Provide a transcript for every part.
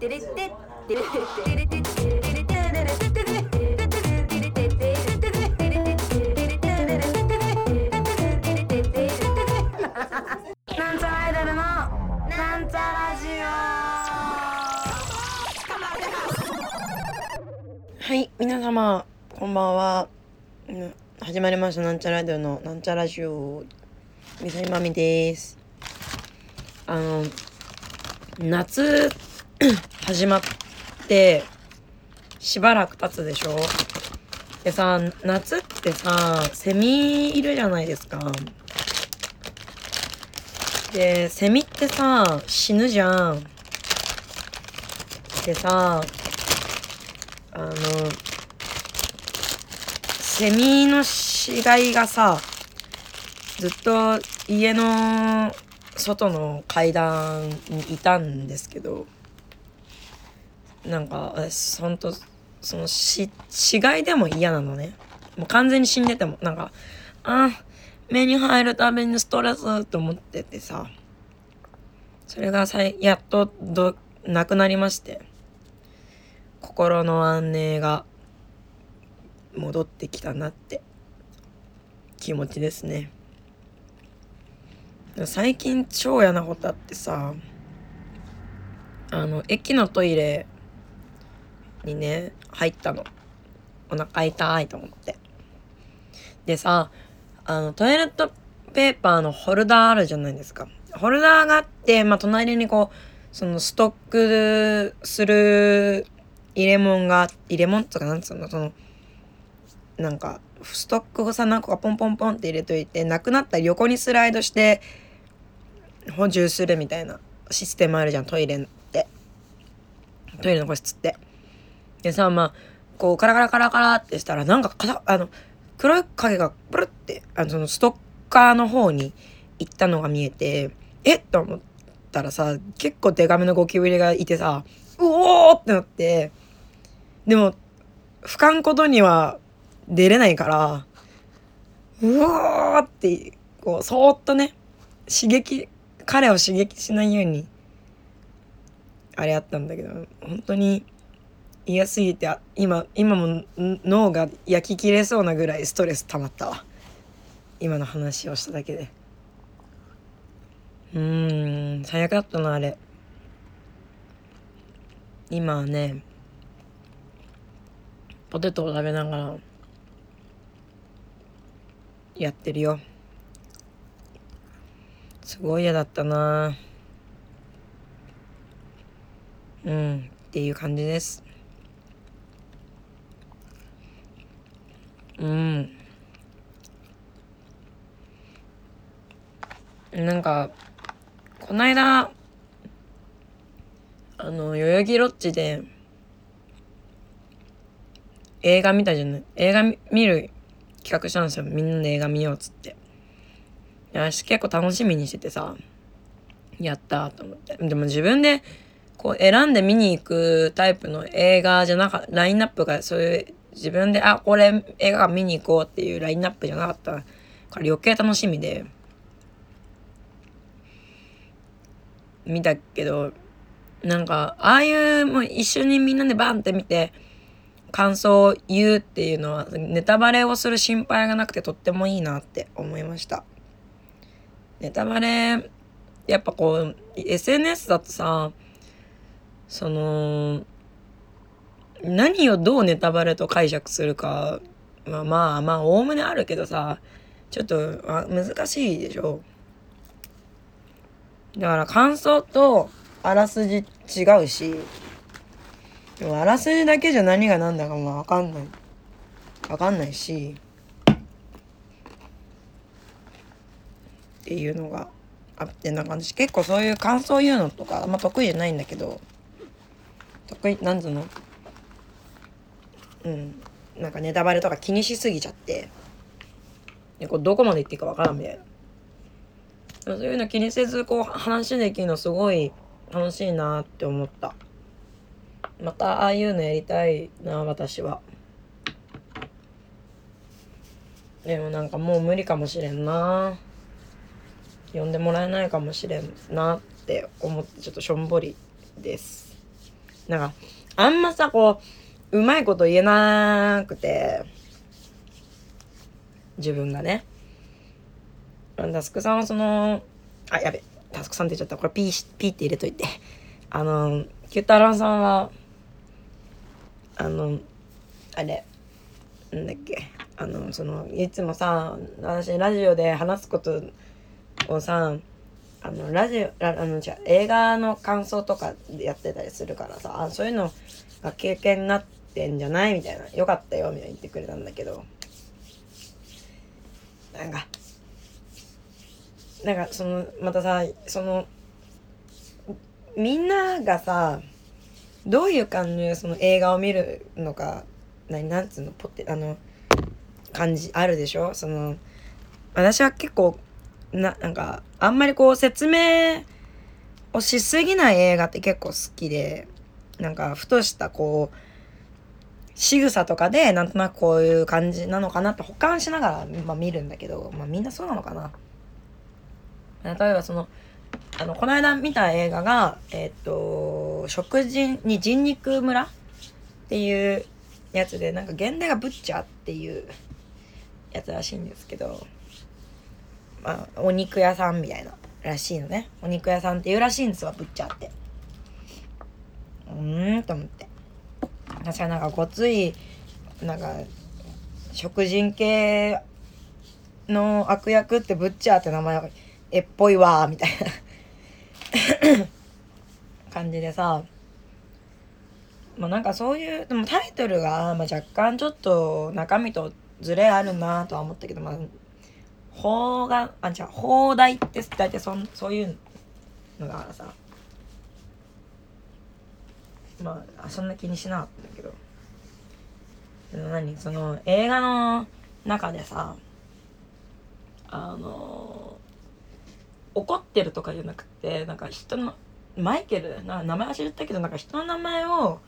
なんちゃらアイドルのなんちゃラジはい、皆様、こんばんは。始まりました、なんちゃらラジオのなんちゃラジオ。みさいまみです。あの、夏、始まって、しばらく経つでしょ？でさ、夏ってさ、セミいるじゃないですか。で、セミってさ、死ぬじゃん。でさ、あの、セミの死骸がさ、ずっと家の外の階段にいたんですけど、なんか私ほんとその死死骸でも嫌なのね。もう完全に死んでてもなんかあ目に入るたびにストレスって思っててさ。それがさやっとどなくなりまして。心の安寧が戻ってきたなって。気持ちですね。最近超嫌なことあってさ。あの駅のトイレにね入ったの。お腹痛いと思って。でさあのトイレットペーパーのホルダーあるじゃないですか。ホルダーがあってまあ隣にこうそのストックする入れ物が入れ物とかなんつうの？そのなんかストックをさ何個かポンポンポンって入れといてなくなったら横にスライドして補充するみたいなシステムあるじゃんトイレって。トイレの個室って。でさまあこうカラカラカラカラってしたらなんかかあの黒い影がプルってあのそのストッカーの方に行ったのが見えてえっと思ったらさ結構デカめのゴキブリがいてさうおーってなってでも吹かんことには出れないからうおーってこうそーっとね刺激彼を刺激しないようにあれやったんだけど本当に嫌すぎて今今も脳が焼き切れそうなぐらいストレス溜まったわ。今の話をしただけで。うーん最悪だったなあれ。今はねポテトを食べながらやってるよ。すごい嫌だったな。うんっていう感じです。うん。なんかこないだあの代々木ロッジで映画見たじゃない？映画見る企画したんですよ。みんなで映画見ようっつって。私結構楽しみにしててさやったと思って。でも自分でこう選んで見に行くタイプの映画じゃなかったラインナップがそういう自分であこれ映画見に行こうっていうラインナップじゃなかった。から余計楽しみで。見たけどなんかああいうもう一緒にみんなでバンって見て感想を言うっていうのはネタバレをする心配がなくてとってもいいなって思いました。ネタバレやっぱこう SNS だとさその何をどうネタバレと解釈するかはまあまあおおむねあるけどさちょっと難しいでしょ。だから感想とあらすじ違うしでもあらすじだけじゃ何が何だかもわかんない。わかんないしっていうのがあってなんか私結構そういう感想言うのとかあんま得意じゃないんだけど。得意なんつうの？うん。なんかネタバレとか気にしすぎちゃって。でこうどこまで行っていいかわからんみたいな。そういうの気にせずこう話できるのすごい楽しいなって思った。またああいうのやりたいな私は。でもなんかもう無理かもしれんな。呼んでもらえないかもしれんなって思ってちょっとしょんぼりです。なんかあんまさこううまいこと言えなくて自分がね。タスクさんはそのあやべタスクさんって言っちゃった。これピーピーって入れといて。あのキュータランさんはあのあれなんだっけ。あのそのいつもさ私ラジオで話すことをさあのラジオあのじゃ映画の感想とかやってたりするからさあそういうのが経験になってんじゃない？みたいな。よかったよみたいな言ってくれたんだけど。なんかなんかそのまたさそのみんながさどういう感じでその映画を見るのか何なんつうのポテあの感じあるでしょ？その私は結構ななんかあんまりこう説明をしすぎない映画って結構好きでなんかふとしたこう仕草とかでなんとなくこういう感じなのかなって保管しながら、まあ、見るんだけど、まあ、みんなそうなのかな。例えばそのあのこの間見た映画がえっ、と食人に人肉村っていうやつでなんか現代がブッチャーっていうやつらしいんですけどまあお肉屋さんみたいならしいのね。お肉屋さんっていうらしいんですわブッチャーって。うーんと思って。確かになんかごついなんか食人系の悪役ってブッチャーって名前えっぽいわみたいな感じでさ。まあなんかそういうでもタイトルが、まあ、若干ちょっと中身とズレあるなとは思ったけどまあ法があじゃあ放題って大体そそういうのがさ。まあそんな気にしなかったんだけど。何その映画の中でさあの怒ってるとかじゃなくてなんか人のマイケルな名前忘れたけどなんか人の名前を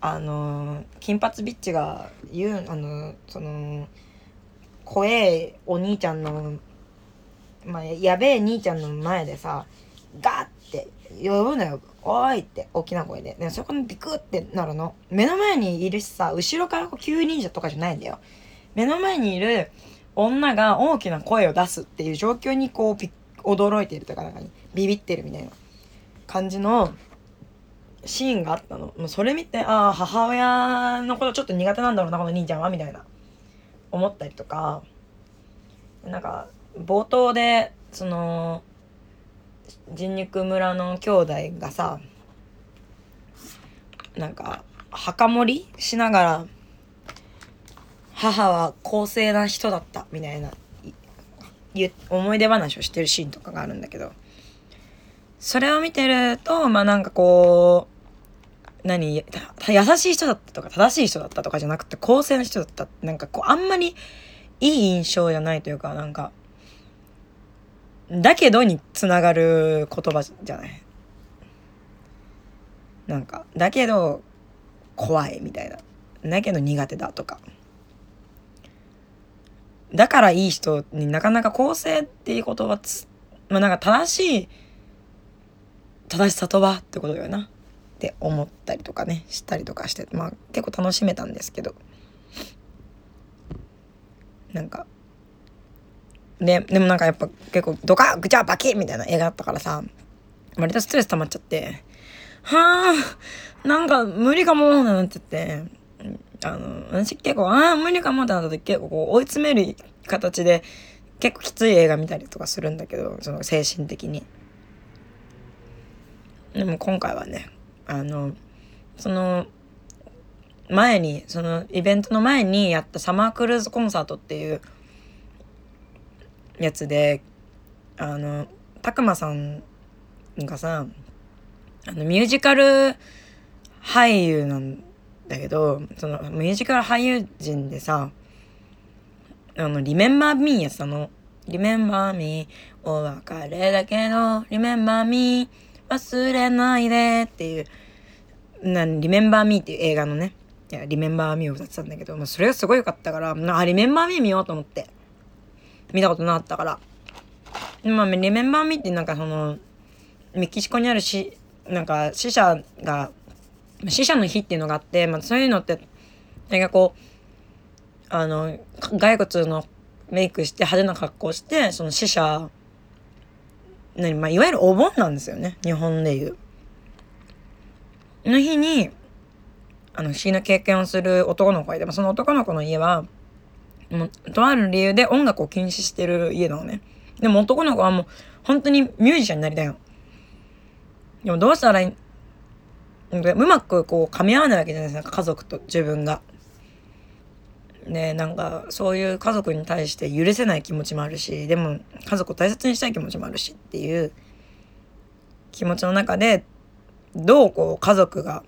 あの金髪ビッチが言うあのその怖えお兄ちゃんの、まあ、やべえ兄ちゃんの前でさガッて呼ぶのよ「おい!」って大きな声で、ね、そこにビクってなるの目の前にいるしさ後ろからこう急忍者とかじゃないんだよ目の前にいる女が大きな声を出すっていう状況にこう驚いてるとかなんかビビってるみたいな感じのシーンがあったの。もうそれ見て、ああ、母親のことちょっと苦手なんだろうな、この兄ちゃんは、みたいな。思ったりとか、なんか、冒頭で、その、人肉村の兄弟がさ、なんか、墓守りしながら、母は公正な人だった、みたいな、思い出話をしてるシーンとかがあるんだけど、それを見てると、まあなんかこう、何、優しい人だったとか、正しい人だったとかじゃなくて、公正な人だった。なんかこう、あんまりいい印象じゃないというか、なんか、だけどにつながる言葉じゃない。なんか、だけど怖いみたいな。だけど苦手だとか。だからいい人になかなか公正っていう言葉つ、まあなんか正しい正しさとはってことだよなって思ったりとかねしたりとかしてまあ結構楽しめたんですけどなんかででもなんかやっぱ結構ドカぐちゃバキみたいな映画だったからさ割とストレス溜まっちゃってはあなんか無理かもなんて言ってあの私結構ああ無理かもってなった時結構こう追い詰める形で結構きつい映画見たりとかするんだけどその精神的に。でも今回はね、あの、その、前に、そのイベントの前にやったサマークルーズコンサートっていうやつで、あの、たくまさんがさ、あの、ミュージカル俳優なんだけど、そのミュージカル俳優陣でさ、あの、リメンバーミーやったの。リメンバーミー、お別れだけど、リメンバーミー、忘れないでっていう、な、リメンバーミーっていう映画のね、いや、リメンバーミーを歌ってたんだけど、まあ、それがすごい良かったから、あ、リメンバーミー見ようと思って。見たことなかったから。まあ、リメンバーミーってなんかその、メキシコにあるし、なんか死者が死者の日っていうのがあって、まあ、そういうのってなんかこうあの骸骨のメイクして派手な格好してその死者何、まあ、いわゆるお盆なんですよね日本でいう。の日にあの不思議な経験をする男の子がいて、まあ、その男の子の家はもうとある理由で音楽を禁止してる家なのね。でも男の子はもう本当にミュージシャンになりたいの。でもどうしたらいいうまくこう噛み合わないわけじゃないですか家族と自分が。ねなんかそういう家族に対して許せない気持ちもあるしでも家族を大切にしたい気持ちもあるしっていう気持ちの中でどうこう家族が、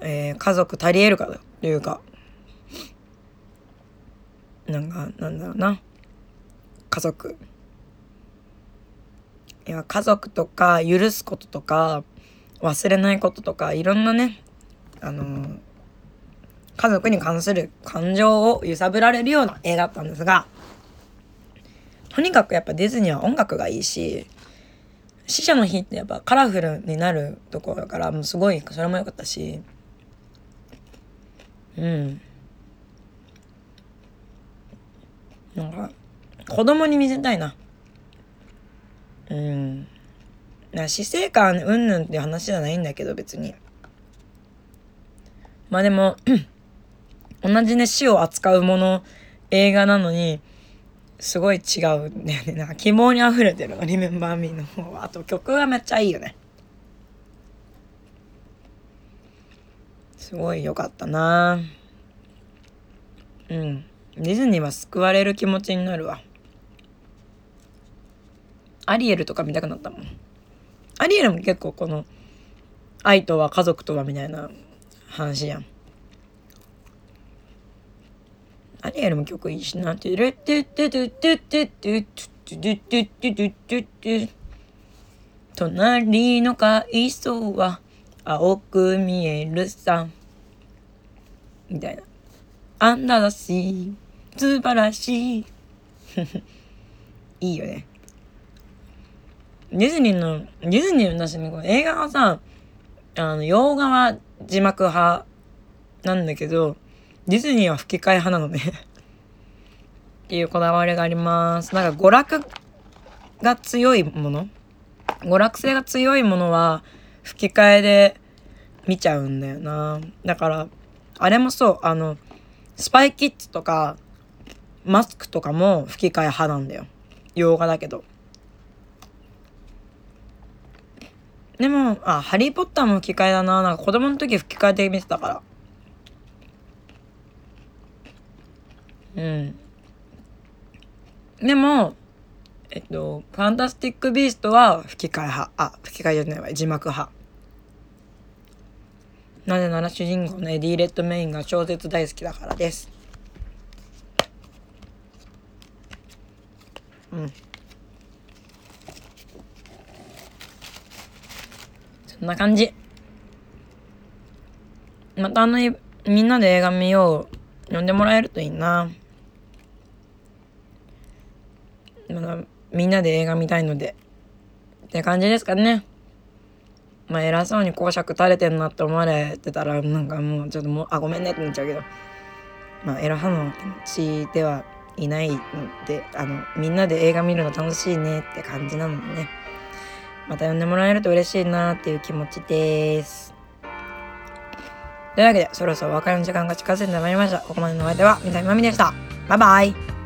えー、家族足りえるかというかなんかなんだろうな。家族。いや家族とか許すこととか忘れないこととかいろんなねあの、家族に関する感情を揺さぶられるような映画だったんですがとにかくやっぱディズニーは音楽がいいし死者の日ってやっぱカラフルになるところだからもうすごいそれも良かったしうん。なんか子供に見せたいな。うん。な死生観うんぬんって話じゃないんだけど別に。まあでも 同じね死を扱うもの映画なのにすごい違うんだよね。なんか希望にあふれてるの「リメンバー・ミー」の方は。あと曲がめっちゃいいよね。すごい良かったな。うん。ディズニーは救われる気持ちになるわアリエルとか見たくなったもんアリエルも結構この愛とは家族とはみたいな話やん。アリエルも曲いいしな。てるてててててててててててて隣の海藻は青く見えるさ。みたいな。あんなだしい、素晴らしい。いいよね。ディズニーの、ディズニーの私ね、映画はさ、あの、洋画は字幕派なんだけど、ディズニーは吹き替え派なのね っていうこだわりがあります。なんか娯楽が強いもの？娯楽性が強いものは吹き替えで見ちゃうんだよな。だから、あれもそう、あの、スパイキッズとか、マスクとかも吹き替え派なんだよ。洋画だけど。でも、あ、ハリーポッターも吹き替えだな。なんか子供の時吹き替えて見てたから。うん。でも、えっと、ファンタスティック・ビーストは吹き替え派。あ、吹き替えじゃないわ。字幕派。なぜなら主人公のエディ・レッドメインが小説大好きだからです。うん。そんな感じ。またあの、みんなで映画見よう。呼んでもらえるといいな。まだみんなで映画見たいので。って感じですかね。まあ偉そうに講釈垂れてんなって思われてたらなんかもうちょっともうあごめんねってなっちゃうけどまあ偉そうな気持ちではいないのであのみんなで映画見るの楽しいねって感じなのでねまた呼んでもらえると嬉しいなっていう気持ちです。というわけで、そろそろお別れの時間が近づいてまいりました。ここまでのお相手は、三谷まみでした。バイバイ。